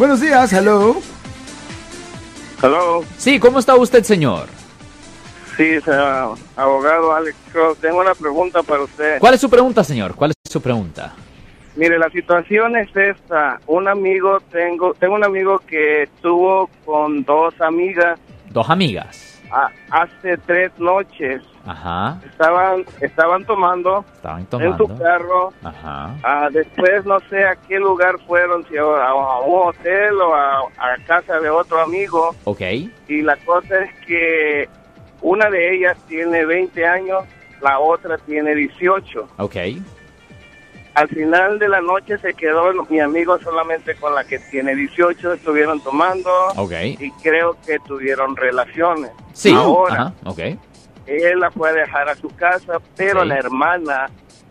Buenos días, hello. Hello. Sí, ¿cómo está usted, señor? Sí, señor, abogado Alex Cross. Tengo una pregunta para usted. ¿Cuál es su pregunta, señor? ¿Cuál es su pregunta? Mire, la situación es esta. Un amigo, tengo, tengo un amigo que estuvo con dos amigas Dos amigas. A- hace tres noches. Ajá. Estaban, estaban tomando, Estaban en su carro. Ajá. Ah, después no sé a qué lugar fueron, si a, a un hotel o a, a casa de otro amigo. Ok. Y la cosa es que una de ellas tiene 20 años, la otra tiene 18. Ok. Al final de la noche se quedó mi amigo solamente con la que tiene 18, estuvieron tomando y creo que tuvieron relaciones. Sí. Ahora, Ajá. Él la fue a dejar a su casa, pero Sí. la hermana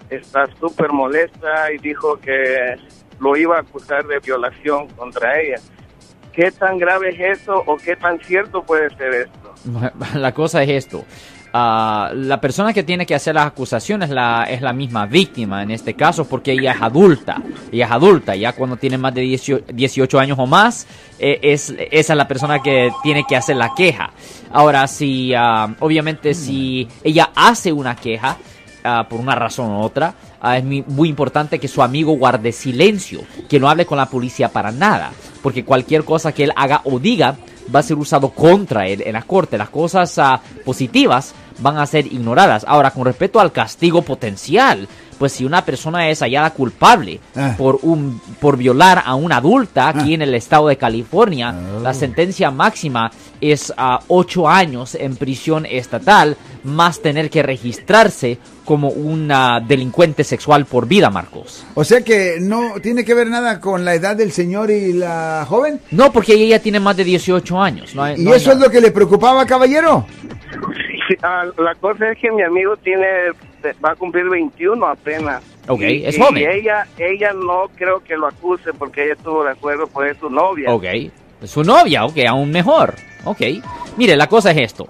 está súper molesta y dijo que lo iba a acusar de violación contra ella. ¿Qué tan grave es eso o qué tan cierto puede ser esto? La cosa es esto. Ah, la persona que tiene que hacer las acusaciones es la misma víctima en este caso porque ella es adulta. Ella es adulta, ya cuando tiene más de 18, 18 años o más, eh, es, esa es la persona que tiene que hacer la queja. Ahora, si, ah, obviamente, si ella hace una queja, ah, por una razón u otra, es muy importante que su amigo guarde silencio, que no hable con la policía para nada, porque cualquier cosa que él haga o diga va a ser usado contra él en la corte. Las cosas ah, positivas van a ser ignoradas. Ahora, con respecto al castigo potencial, pues si una persona es hallada culpable Ah. por un por violar a una adulta aquí en el estado de California, Oh. la sentencia máxima es a ocho años en prisión estatal, más tener que registrarse como un delincuente sexual por vida, Marcos. O sea que no tiene que ver nada con la edad del señor y la joven. No, porque ella tiene más de 18 años. no hay- ¿Y no eso es lo que le preocupaba, caballero? Sí, ah, la cosa es que mi amigo tiene va a cumplir 21 apenas. Ok, Y- es y joven. ella ella no creo que lo acuse porque ella estuvo de acuerdo, pues es su novia. Ok. Su novia, ok, aún mejor. Ok. Mire, la cosa es esto.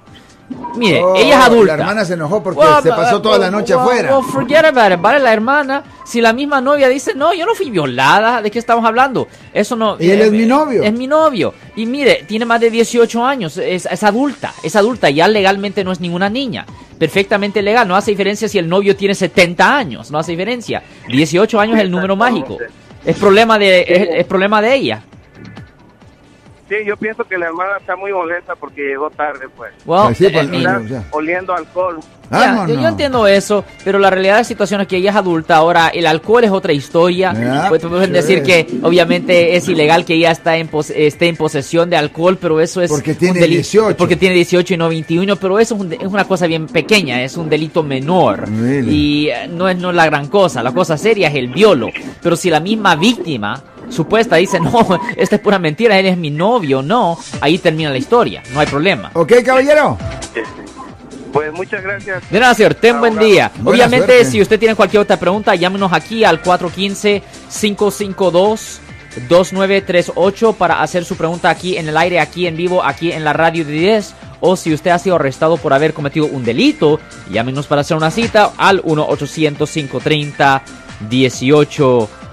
Mire, Oh, ella es adulta. La hermana se enojó porque Well, se pasó toda la well, noche well, afuera. forget about it, ¿vale? La hermana, si la misma novia dice, no, yo no fui violada, ¿de qué estamos hablando? Eso no... Y él es mi novio. Es mi novio. Y mire, tiene más de 18 años, es, es adulta, es adulta, ya legalmente no es ninguna niña. Perfectamente legal, no hace diferencia si el novio tiene 70 años, no hace diferencia. 18 años es el número mágico. Es problema de, es, es problema de ella. Sí, yo pienso que la hermana está muy molesta porque llegó tarde, pues. Well, sí, eh, pues, oliendo alcohol. Ah, Ya, no, yo, no. yo entiendo eso, pero la realidad de la situación es que ella es adulta. Ahora, el alcohol es otra historia. Ya, Pues, pueden sí. decir que obviamente es ilegal que ella está en pos- esté en posesión de alcohol, pero eso es. Porque un tiene deli- 18. Porque tiene 18 y no 21, pero eso es, un de- es una cosa bien pequeña, es un delito menor. Really? Y eh, no es, no es la gran cosa. La cosa seria es el violo. Pero si la misma víctima supuesta dice, no, esta es pura mentira, él es mi novio, no, ahí termina la historia, no hay problema. ¿Ok, caballero? Pues muchas gracias. De nada, señor. Ten buen día. Buena Obviamente, suerte. si usted tiene cualquier otra pregunta, llámenos aquí al 415-552-2938 para hacer su pregunta aquí en el aire, aquí en vivo, aquí en la radio de 10. O si usted ha sido arrestado por haber cometido un delito, llámenos para hacer una cita al